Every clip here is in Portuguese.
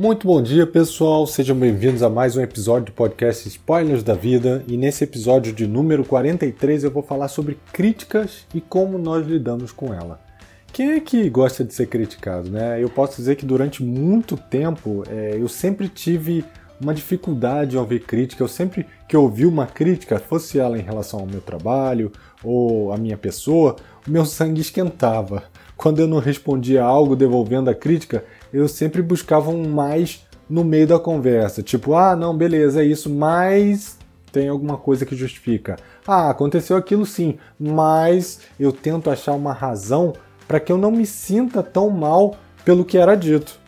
Muito bom dia, pessoal. Sejam bem-vindos a mais um episódio do podcast Spoilers da Vida. E nesse episódio de número 43 eu vou falar sobre críticas e como nós lidamos com ela. Quem é que gosta de ser criticado, né? Eu posso dizer que durante muito tempo é, eu sempre tive uma dificuldade em ouvir crítica. Eu sempre que ouvi uma crítica, fosse ela em relação ao meu trabalho ou à minha pessoa, o meu sangue esquentava. Quando eu não respondia algo devolvendo a crítica, eu sempre buscava um mais no meio da conversa. Tipo, ah, não, beleza, é isso, mas tem alguma coisa que justifica. Ah, aconteceu aquilo sim, mas eu tento achar uma razão para que eu não me sinta tão mal pelo que era dito.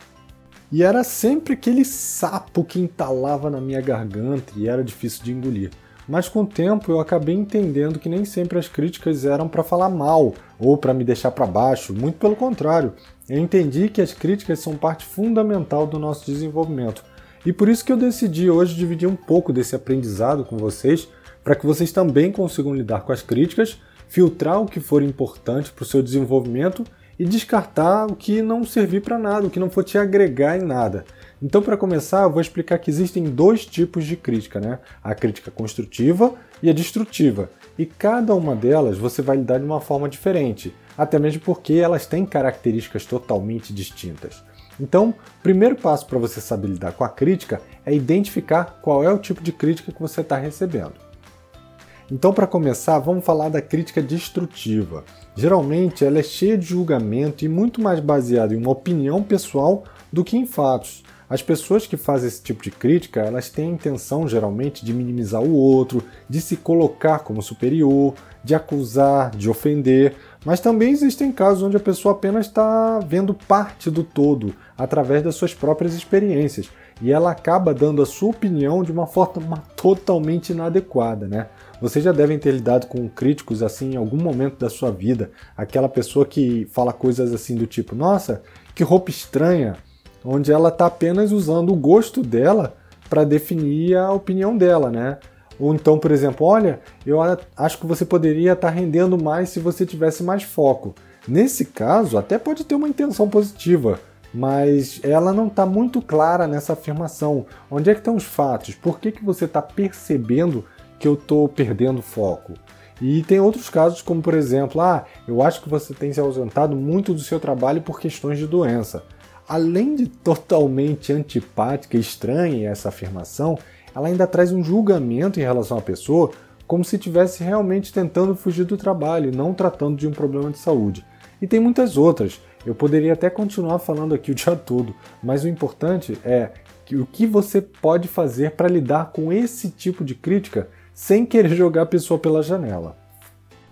E era sempre aquele sapo que entalava na minha garganta e era difícil de engolir. Mas com o tempo eu acabei entendendo que nem sempre as críticas eram para falar mal ou para me deixar para baixo, muito pelo contrário. Eu entendi que as críticas são parte fundamental do nosso desenvolvimento. E por isso que eu decidi hoje dividir um pouco desse aprendizado com vocês, para que vocês também consigam lidar com as críticas, filtrar o que for importante para o seu desenvolvimento e descartar o que não servir para nada, o que não for te agregar em nada. Então, para começar, eu vou explicar que existem dois tipos de crítica, né? A crítica construtiva e a destrutiva. E cada uma delas você vai lidar de uma forma diferente, até mesmo porque elas têm características totalmente distintas. Então, primeiro passo para você saber lidar com a crítica é identificar qual é o tipo de crítica que você está recebendo. Então, para começar, vamos falar da crítica destrutiva. Geralmente, ela é cheia de julgamento e muito mais baseada em uma opinião pessoal do que em fatos. As pessoas que fazem esse tipo de crítica, elas têm a intenção geralmente de minimizar o outro, de se colocar como superior, de acusar, de ofender, mas também existem casos onde a pessoa apenas está vendo parte do todo através das suas próprias experiências. E ela acaba dando a sua opinião de uma forma totalmente inadequada, né? Vocês já devem ter lidado com críticos assim em algum momento da sua vida, aquela pessoa que fala coisas assim do tipo: "Nossa, que roupa estranha", onde ela está apenas usando o gosto dela para definir a opinião dela, né? Ou então, por exemplo, olha, eu acho que você poderia estar tá rendendo mais se você tivesse mais foco. Nesse caso, até pode ter uma intenção positiva, mas ela não está muito clara nessa afirmação. Onde é que estão os fatos? Por que, que você está percebendo que eu estou perdendo foco? E tem outros casos, como por exemplo, ah, eu acho que você tem se ausentado muito do seu trabalho por questões de doença. Além de totalmente antipática e estranha essa afirmação, ela ainda traz um julgamento em relação à pessoa, como se estivesse realmente tentando fugir do trabalho e não tratando de um problema de saúde. E tem muitas outras. Eu poderia até continuar falando aqui o dia todo, mas o importante é que o que você pode fazer para lidar com esse tipo de crítica sem querer jogar a pessoa pela janela.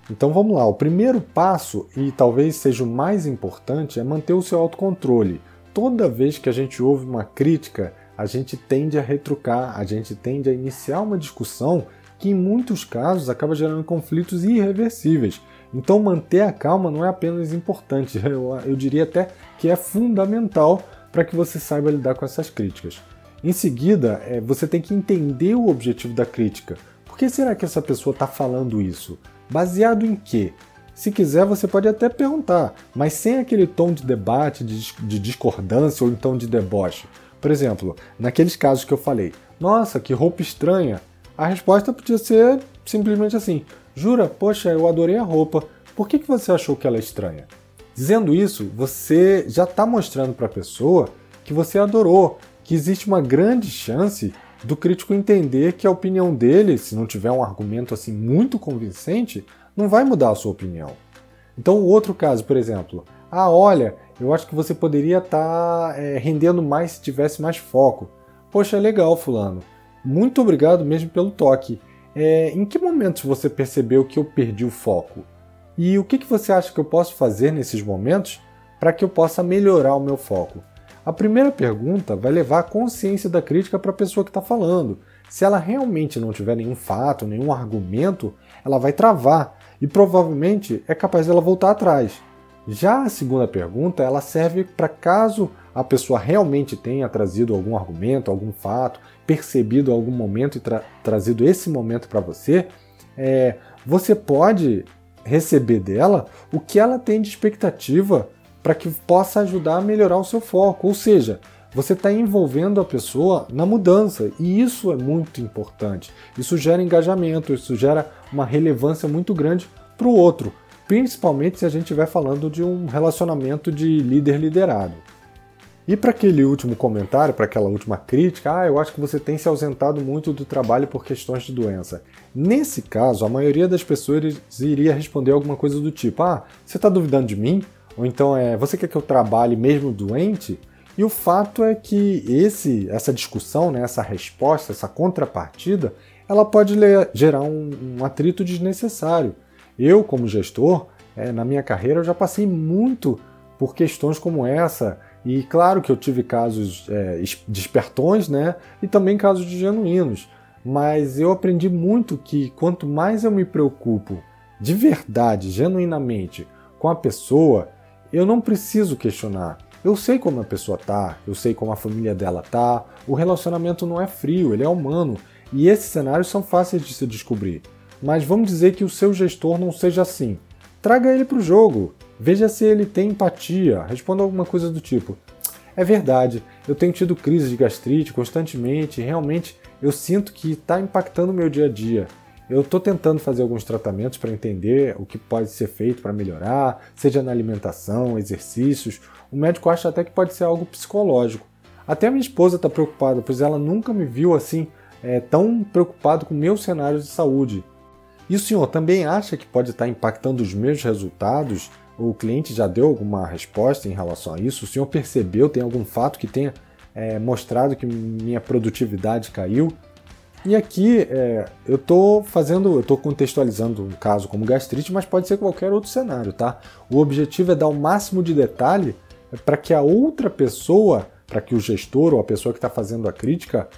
Então vamos lá, o primeiro passo, e talvez seja o mais importante, é manter o seu autocontrole. Toda vez que a gente ouve uma crítica, a gente tende a retrucar, a gente tende a iniciar uma discussão que em muitos casos acaba gerando conflitos irreversíveis. Então manter a calma não é apenas importante, eu, eu diria até que é fundamental para que você saiba lidar com essas críticas. Em seguida, é, você tem que entender o objetivo da crítica. Por que será que essa pessoa está falando isso? Baseado em quê? Se quiser, você pode até perguntar, mas sem aquele tom de debate, de, de discordância ou então de deboche. Por exemplo, naqueles casos que eu falei, nossa, que roupa estranha, a resposta podia ser simplesmente assim: jura, poxa, eu adorei a roupa, por que, que você achou que ela é estranha? Dizendo isso, você já está mostrando para a pessoa que você adorou, que existe uma grande chance do crítico entender que a opinião dele, se não tiver um argumento assim muito convincente, não vai mudar a sua opinião. Então, o outro caso, por exemplo, ah, olha, eu acho que você poderia estar tá, é, rendendo mais se tivesse mais foco. Poxa, legal, Fulano. Muito obrigado mesmo pelo toque. É, em que momentos você percebeu que eu perdi o foco? E o que, que você acha que eu posso fazer nesses momentos para que eu possa melhorar o meu foco? A primeira pergunta vai levar a consciência da crítica para a pessoa que está falando. Se ela realmente não tiver nenhum fato, nenhum argumento, ela vai travar e provavelmente é capaz dela voltar atrás. Já a segunda pergunta, ela serve para caso a pessoa realmente tenha trazido algum argumento, algum fato, percebido algum momento e tra trazido esse momento para você, é, você pode receber dela o que ela tem de expectativa para que possa ajudar a melhorar o seu foco. Ou seja, você está envolvendo a pessoa na mudança e isso é muito importante. Isso gera engajamento, isso gera uma relevância muito grande para o outro, principalmente se a gente estiver falando de um relacionamento de líder-liderado. E para aquele último comentário, para aquela última crítica, ah, eu acho que você tem se ausentado muito do trabalho por questões de doença. Nesse caso, a maioria das pessoas iria responder alguma coisa do tipo: ah, você está duvidando de mim? Ou então é, você quer que eu trabalhe mesmo doente? E o fato é que esse, essa discussão, né, essa resposta, essa contrapartida, ela pode gerar um, um atrito desnecessário. Eu, como gestor, é, na minha carreira, eu já passei muito por questões como essa. E claro que eu tive casos é, despertões, né? E também casos de genuínos. Mas eu aprendi muito que quanto mais eu me preocupo de verdade, genuinamente, com a pessoa, eu não preciso questionar. Eu sei como a pessoa tá, eu sei como a família dela tá. O relacionamento não é frio, ele é humano. E esses cenários são fáceis de se descobrir. Mas vamos dizer que o seu gestor não seja assim. Traga ele para o jogo. Veja se ele tem empatia. Responda alguma coisa do tipo: É verdade, eu tenho tido crise de gastrite constantemente. Realmente eu sinto que está impactando o meu dia a dia. Eu estou tentando fazer alguns tratamentos para entender o que pode ser feito para melhorar, seja na alimentação, exercícios. O médico acha até que pode ser algo psicológico. Até minha esposa está preocupada, pois ela nunca me viu assim é, tão preocupado com meus cenários de saúde. E o senhor também acha que pode estar impactando os meus resultados? O cliente já deu alguma resposta em relação a isso? O senhor percebeu? Tem algum fato que tenha é, mostrado que minha produtividade caiu? E aqui é, eu estou fazendo, eu estou contextualizando um caso como gastrite, mas pode ser qualquer outro cenário, tá? O objetivo é dar o máximo de detalhe para que a outra pessoa, para que o gestor ou a pessoa que está fazendo a crítica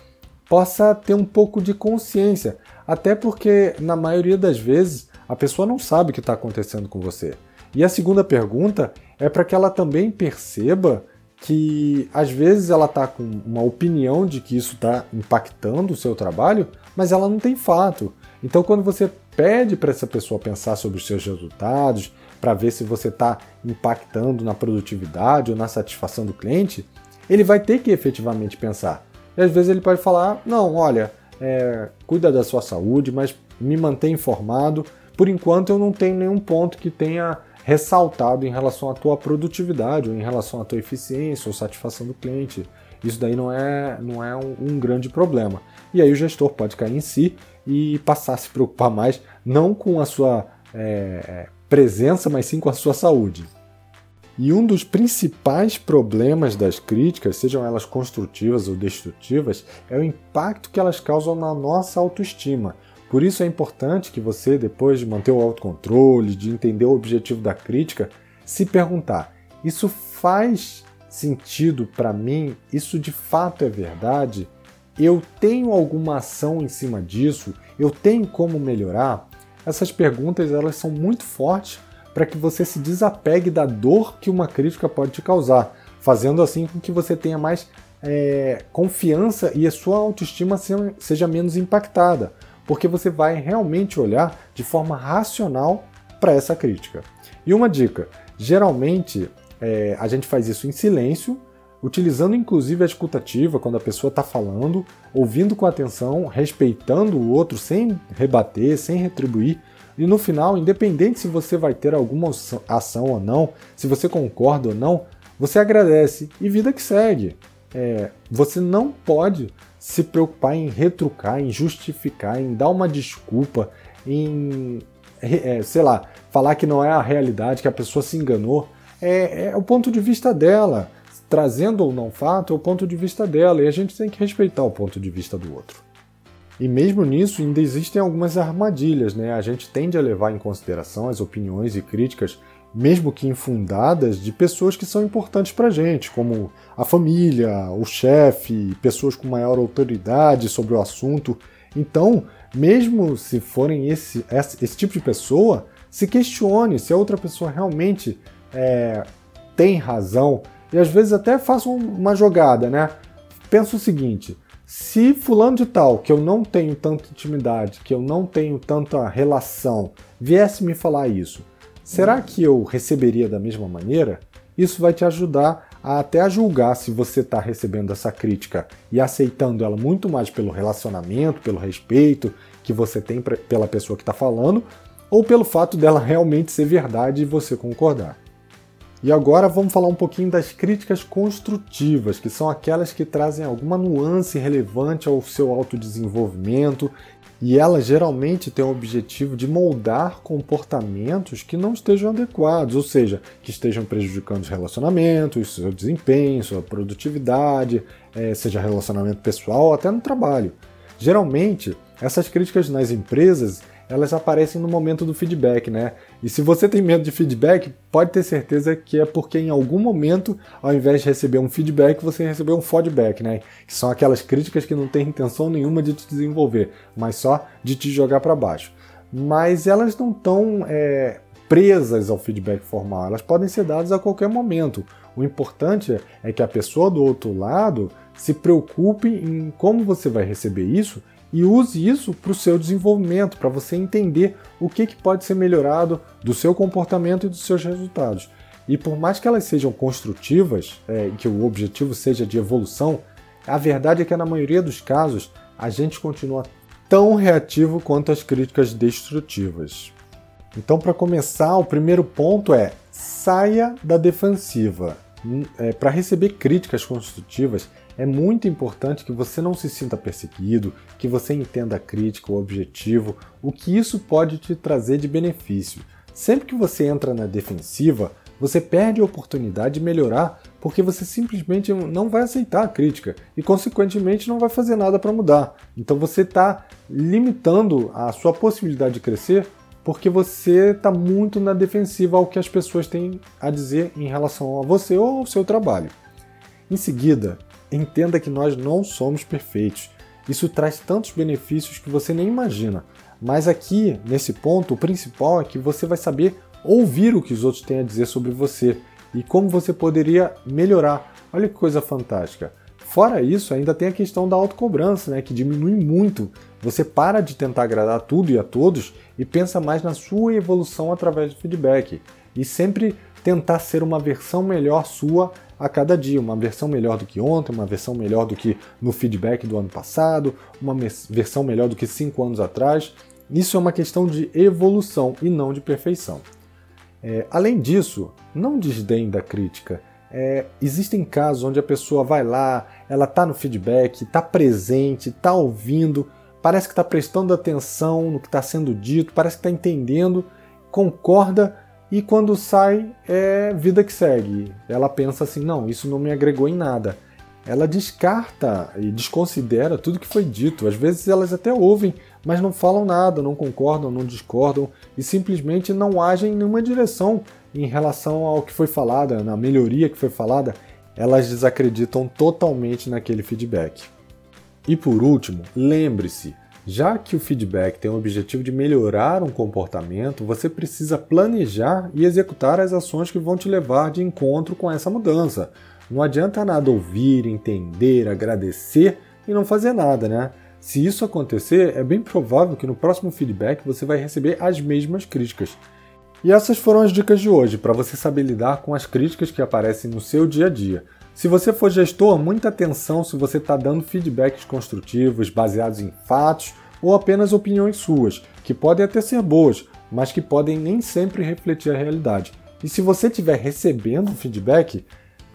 possa ter um pouco de consciência, até porque na maioria das vezes a pessoa não sabe o que está acontecendo com você. E a segunda pergunta é para que ela também perceba que às vezes ela está com uma opinião de que isso está impactando o seu trabalho, mas ela não tem fato. Então, quando você pede para essa pessoa pensar sobre os seus resultados, para ver se você está impactando na produtividade ou na satisfação do cliente, ele vai ter que efetivamente pensar. E às vezes ele pode falar: não, olha, é, cuida da sua saúde, mas me mantém informado. Por enquanto, eu não tenho nenhum ponto que tenha ressaltado em relação à tua produtividade, ou em relação à tua eficiência ou satisfação do cliente. Isso daí não é, não é um, um grande problema. E aí o gestor pode cair em si e passar a se preocupar mais, não com a sua é, presença, mas sim com a sua saúde. E um dos principais problemas das críticas, sejam elas construtivas ou destrutivas, é o impacto que elas causam na nossa autoestima. Por isso é importante que você, depois de manter o autocontrole, de entender o objetivo da crítica, se perguntar: isso faz sentido para mim? Isso de fato é verdade? Eu tenho alguma ação em cima disso? Eu tenho como melhorar? Essas perguntas elas são muito fortes para que você se desapegue da dor que uma crítica pode te causar, fazendo assim com que você tenha mais é, confiança e a sua autoestima seja menos impactada porque você vai realmente olhar de forma racional para essa crítica. E uma dica: geralmente é, a gente faz isso em silêncio, utilizando inclusive a escutativa quando a pessoa está falando, ouvindo com atenção, respeitando o outro sem rebater, sem retribuir. E no final, independente se você vai ter alguma ação ou não, se você concorda ou não, você agradece e vida que segue. É, você não pode se preocupar em retrucar, em justificar, em dar uma desculpa, em, é, sei lá, falar que não é a realidade, que a pessoa se enganou, é, é o ponto de vista dela. Trazendo ou não fato, é o ponto de vista dela, e a gente tem que respeitar o ponto de vista do outro. E mesmo nisso, ainda existem algumas armadilhas, né? A gente tende a levar em consideração as opiniões e críticas mesmo que infundadas, de pessoas que são importantes para a gente, como a família, o chefe, pessoas com maior autoridade sobre o assunto. Então, mesmo se forem esse, esse, esse tipo de pessoa, se questione se a outra pessoa realmente é, tem razão e às vezes até faça uma jogada, né? Pensa o seguinte: se fulano de tal, que eu não tenho tanta intimidade, que eu não tenho tanta relação, viesse me falar isso, Será que eu receberia da mesma maneira? Isso vai te ajudar até a julgar se você está recebendo essa crítica e aceitando ela muito mais pelo relacionamento, pelo respeito que você tem pela pessoa que está falando, ou pelo fato dela realmente ser verdade e você concordar. E agora vamos falar um pouquinho das críticas construtivas, que são aquelas que trazem alguma nuance relevante ao seu autodesenvolvimento e elas geralmente têm o objetivo de moldar comportamentos que não estejam adequados, ou seja, que estejam prejudicando os relacionamentos, seu desempenho, sua produtividade, é, seja relacionamento pessoal ou até no trabalho. Geralmente, essas críticas nas empresas elas aparecem no momento do feedback, né? E se você tem medo de feedback, pode ter certeza que é porque em algum momento, ao invés de receber um feedback, você recebeu um feedback, né? Que são aquelas críticas que não têm intenção nenhuma de te desenvolver, mas só de te jogar para baixo. Mas elas não estão é, presas ao feedback formal, elas podem ser dadas a qualquer momento. O importante é que a pessoa do outro lado se preocupe em como você vai receber isso e use isso para o seu desenvolvimento, para você entender o que, que pode ser melhorado do seu comportamento e dos seus resultados. E por mais que elas sejam construtivas, é, que o objetivo seja de evolução, a verdade é que na maioria dos casos a gente continua tão reativo quanto as críticas destrutivas. Então, para começar, o primeiro ponto é saia da defensiva. Hum, é, para receber críticas construtivas, é muito importante que você não se sinta perseguido, que você entenda a crítica, o objetivo, o que isso pode te trazer de benefício. Sempre que você entra na defensiva, você perde a oportunidade de melhorar porque você simplesmente não vai aceitar a crítica e, consequentemente, não vai fazer nada para mudar. Então você está limitando a sua possibilidade de crescer porque você está muito na defensiva ao que as pessoas têm a dizer em relação a você ou ao seu trabalho. Em seguida, entenda que nós não somos perfeitos. Isso traz tantos benefícios que você nem imagina. Mas aqui, nesse ponto, o principal é que você vai saber ouvir o que os outros têm a dizer sobre você e como você poderia melhorar. Olha que coisa fantástica. Fora isso, ainda tem a questão da autocobrança, né, que diminui muito. Você para de tentar agradar tudo e a todos e pensa mais na sua evolução através do feedback. E sempre tentar ser uma versão melhor sua a cada dia, uma versão melhor do que ontem, uma versão melhor do que no feedback do ano passado, uma versão melhor do que cinco anos atrás. Isso é uma questão de evolução e não de perfeição. É, além disso, não desdém da crítica. É, existem casos onde a pessoa vai lá, ela está no feedback, está presente, está ouvindo, parece que está prestando atenção no que está sendo dito, parece que está entendendo, concorda, e quando sai é vida que segue. Ela pensa assim: não, isso não me agregou em nada. Ela descarta e desconsidera tudo que foi dito. Às vezes elas até ouvem, mas não falam nada, não concordam, não discordam e simplesmente não agem em nenhuma direção em relação ao que foi falado, na melhoria que foi falada. Elas desacreditam totalmente naquele feedback. E por último, lembre-se: já que o feedback tem o objetivo de melhorar um comportamento, você precisa planejar e executar as ações que vão te levar de encontro com essa mudança. Não adianta nada ouvir, entender, agradecer e não fazer nada, né? Se isso acontecer, é bem provável que no próximo feedback você vai receber as mesmas críticas. E essas foram as dicas de hoje para você saber lidar com as críticas que aparecem no seu dia a dia. Se você for gestor, muita atenção se você está dando feedbacks construtivos baseados em fatos ou apenas opiniões suas, que podem até ser boas, mas que podem nem sempre refletir a realidade. E se você estiver recebendo feedback,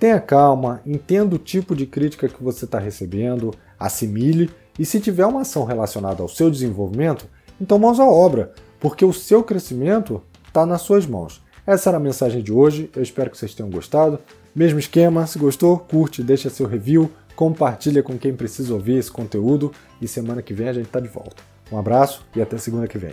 tenha calma, entenda o tipo de crítica que você está recebendo, assimile e se tiver uma ação relacionada ao seu desenvolvimento, então mãos à obra, porque o seu crescimento está nas suas mãos. Essa era a mensagem de hoje, eu espero que vocês tenham gostado. Mesmo esquema, se gostou, curte, deixa seu review, compartilha com quem precisa ouvir esse conteúdo e semana que vem a gente está de volta. Um abraço e até segunda que vem.